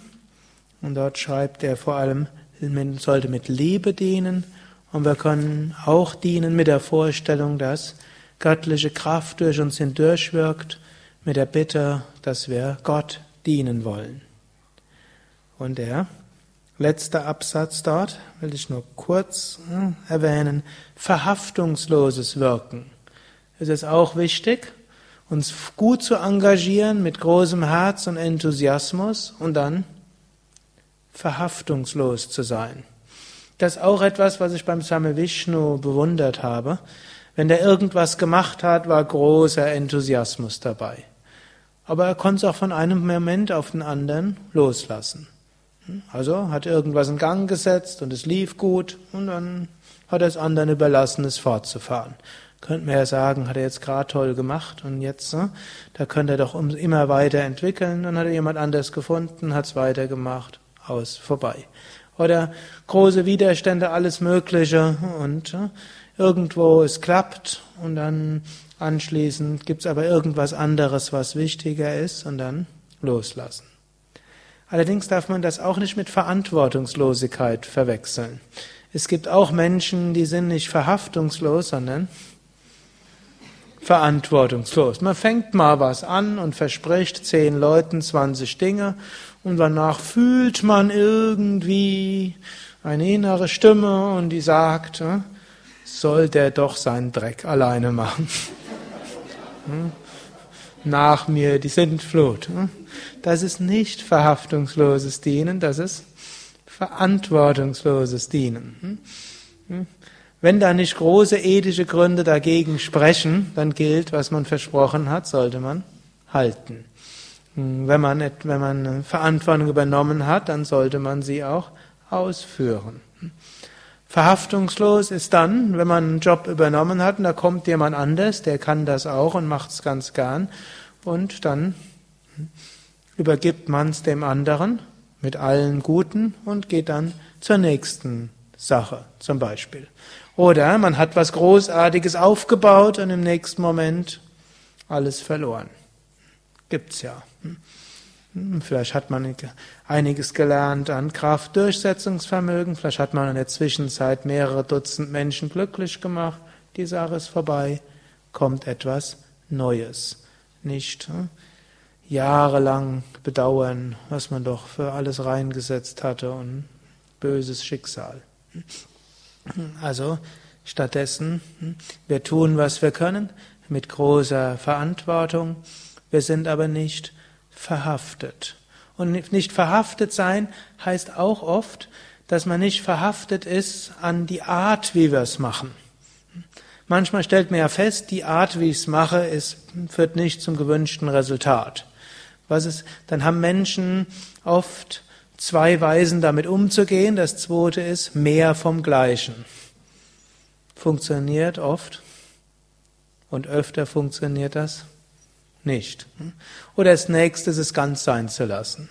Und dort schreibt er vor allem, man sollte mit Liebe dienen und wir können auch dienen mit der Vorstellung, dass göttliche Kraft durch uns hindurchwirkt, mit der Bitte, dass wir Gott dienen wollen. Und der letzte Absatz dort will ich nur kurz hm, erwähnen. Verhaftungsloses Wirken. Es ist auch wichtig, uns gut zu engagieren mit großem Herz und Enthusiasmus und dann verhaftungslos zu sein. Das ist auch etwas, was ich beim Same Vishnu bewundert habe. Wenn der irgendwas gemacht hat, war großer Enthusiasmus dabei. Aber er konnte es auch von einem Moment auf den anderen loslassen. Also hat irgendwas in Gang gesetzt und es lief gut und dann hat er es anderen überlassen, es fortzufahren. Könnte man ja sagen, hat er jetzt gerade toll gemacht und jetzt, ne, da könnte er doch immer weiter entwickeln. Dann hat er jemand anders gefunden, hat es weitergemacht, aus, vorbei. Oder große Widerstände, alles Mögliche und ne, irgendwo es klappt und dann Anschließend gibt es aber irgendwas anderes, was wichtiger ist und dann loslassen. Allerdings darf man das auch nicht mit Verantwortungslosigkeit verwechseln. Es gibt auch Menschen, die sind nicht verhaftungslos, sondern verantwortungslos. Man fängt mal was an und verspricht zehn Leuten 20 Dinge und danach fühlt man irgendwie eine innere Stimme und die sagt, hm, soll der doch seinen Dreck alleine machen. Hm? Nach mir die Sintflut. Hm? Das ist nicht verhaftungsloses Dienen, das ist verantwortungsloses Dienen. Hm? Wenn da nicht große ethische Gründe dagegen sprechen, dann gilt, was man versprochen hat, sollte man halten. Wenn man, wenn man Verantwortung übernommen hat, dann sollte man sie auch ausführen. Verhaftungslos ist dann, wenn man einen Job übernommen hat und da kommt jemand anders, der kann das auch und macht es ganz gern und dann übergibt man es dem anderen mit allen Guten und geht dann zur nächsten Sache zum Beispiel. Oder man hat was Großartiges aufgebaut und im nächsten Moment alles verloren. Gibt's ja. Hm, vielleicht hat man einiges gelernt an Kraftdurchsetzungsvermögen, vielleicht hat man in der Zwischenzeit mehrere Dutzend Menschen glücklich gemacht, die Sache ist vorbei, kommt etwas Neues. Nicht hm, jahrelang bedauern, was man doch für alles reingesetzt hatte und böses Schicksal. Also stattdessen, hm, wir tun, was wir können, mit großer Verantwortung, wir sind aber nicht verhaftet. Und nicht verhaftet sein heißt auch oft, dass man nicht verhaftet ist an die Art, wie wir es machen. Manchmal stellt man ja fest, die Art, wie ich es mache, ist, führt nicht zum gewünschten Resultat. Was ist, dann haben Menschen oft zwei Weisen damit umzugehen. Das zweite ist mehr vom Gleichen. Funktioniert oft und öfter funktioniert das nicht. Oder das nächste ist es ganz sein zu lassen.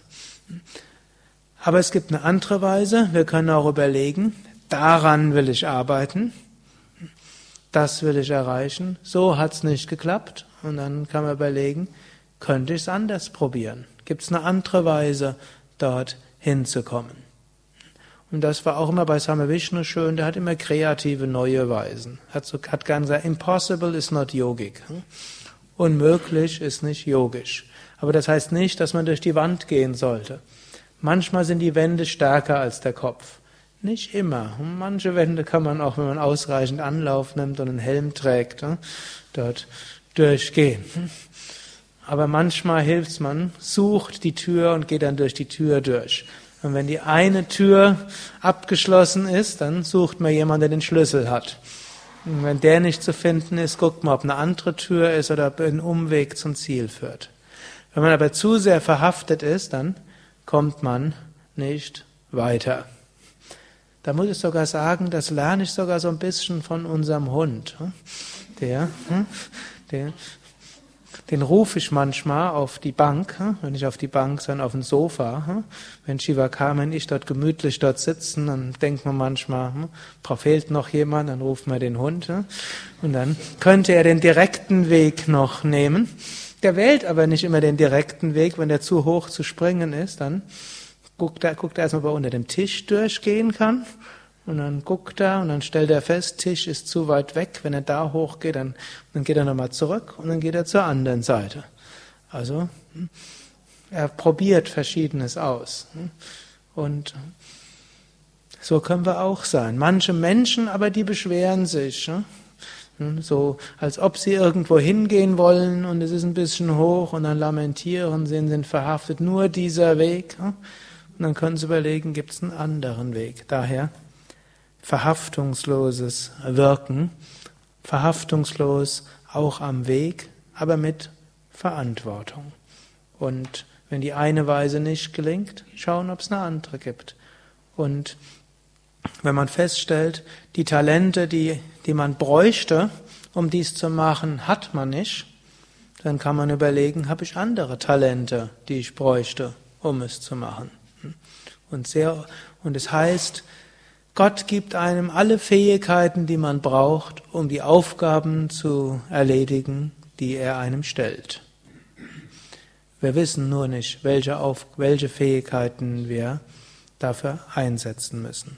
Aber es gibt eine andere Weise. Wir können auch überlegen, daran will ich arbeiten. Das will ich erreichen. So hat es nicht geklappt. Und dann kann man überlegen, könnte ich es anders probieren? Gibt es eine andere Weise, dort hinzukommen? Und das war auch immer bei Same Vishnu schön, der hat immer kreative neue Weisen. Hat, so, hat gern gesagt, impossible is not yogic. Unmöglich ist nicht yogisch. Aber das heißt nicht, dass man durch die Wand gehen sollte. Manchmal sind die Wände stärker als der Kopf. Nicht immer. Manche Wände kann man auch, wenn man ausreichend Anlauf nimmt und einen Helm trägt, dort durchgehen. Aber manchmal hilft's man, sucht die Tür und geht dann durch die Tür durch. Und wenn die eine Tür abgeschlossen ist, dann sucht man jemanden, der den Schlüssel hat. Und wenn der nicht zu finden ist, guckt man, ob eine andere Tür ist oder ob ein Umweg zum Ziel führt. Wenn man aber zu sehr verhaftet ist, dann kommt man nicht weiter. Da muss ich sogar sagen, das lerne ich sogar so ein bisschen von unserem Hund. Der, der den rufe ich manchmal auf die Bank, hm? wenn ich auf die Bank, sondern auf dem Sofa. Hm? Wenn Shiva und ich dort gemütlich dort sitzen, dann denkt man manchmal, hm, fehlt noch jemand, dann ruft man den Hund. Und dann könnte er den direkten Weg noch nehmen. Der wählt aber nicht immer den direkten Weg, wenn der zu hoch zu springen ist, dann guckt er, guckt er erstmal, ob er unter dem Tisch durchgehen kann. Und dann guckt er und dann stellt er fest, Tisch ist zu weit weg. Wenn er da hochgeht, dann, dann geht er nochmal zurück und dann geht er zur anderen Seite. Also, hm, er probiert Verschiedenes aus. Hm. Und so können wir auch sein. Manche Menschen aber, die beschweren sich. Hm, so, als ob sie irgendwo hingehen wollen und es ist ein bisschen hoch und dann lamentieren sie, sind verhaftet. Nur dieser Weg. Und dann können sie überlegen, gibt es einen anderen Weg. Daher verhaftungsloses Wirken, verhaftungslos auch am Weg, aber mit Verantwortung. Und wenn die eine Weise nicht gelingt, schauen, ob es eine andere gibt. Und wenn man feststellt, die Talente, die, die man bräuchte, um dies zu machen, hat man nicht, dann kann man überlegen, habe ich andere Talente, die ich bräuchte, um es zu machen. Und sehr, und es heißt, Gott gibt einem alle Fähigkeiten, die man braucht, um die Aufgaben zu erledigen, die er einem stellt. Wir wissen nur nicht, welche, Auf welche Fähigkeiten wir dafür einsetzen müssen.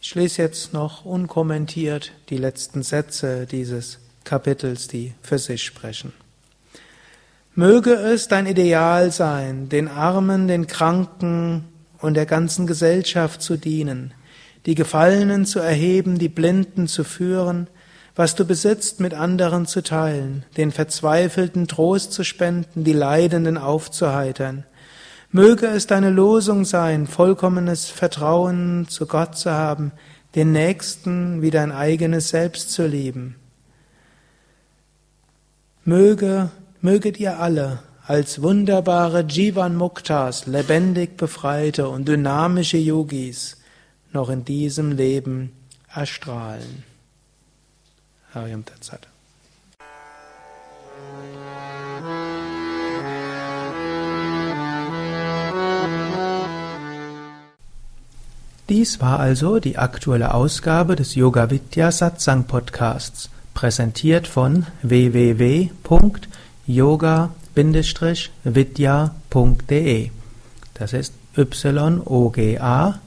Ich lese jetzt noch unkommentiert die letzten Sätze dieses Kapitels, die für sich sprechen. Möge es dein Ideal sein, den Armen, den Kranken und der ganzen Gesellschaft zu dienen, die Gefallenen zu erheben, die Blinden zu führen, was du besitzt mit anderen zu teilen, den Verzweifelten Trost zu spenden, die Leidenden aufzuheitern. Möge es deine Losung sein, vollkommenes Vertrauen zu Gott zu haben, den Nächsten wie dein eigenes Selbst zu lieben. Möge, möget ihr alle als wunderbare Jivan Muktas, lebendig befreite und dynamische Yogis, noch in diesem Leben erstrahlen. Hariam Tatsat. Dies war also die aktuelle Ausgabe des Yoga Vidya Satsang Podcasts, präsentiert von www.yoga-vidya.de. Das ist y o g a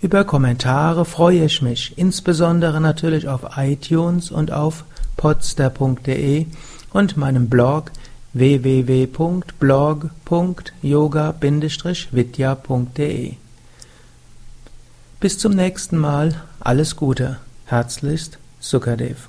über Kommentare freue ich mich, insbesondere natürlich auf iTunes und auf podster.de und meinem Blog www.blog.yoga-vidya.de. Bis zum nächsten Mal. Alles Gute. Herzlichst, Sukadev.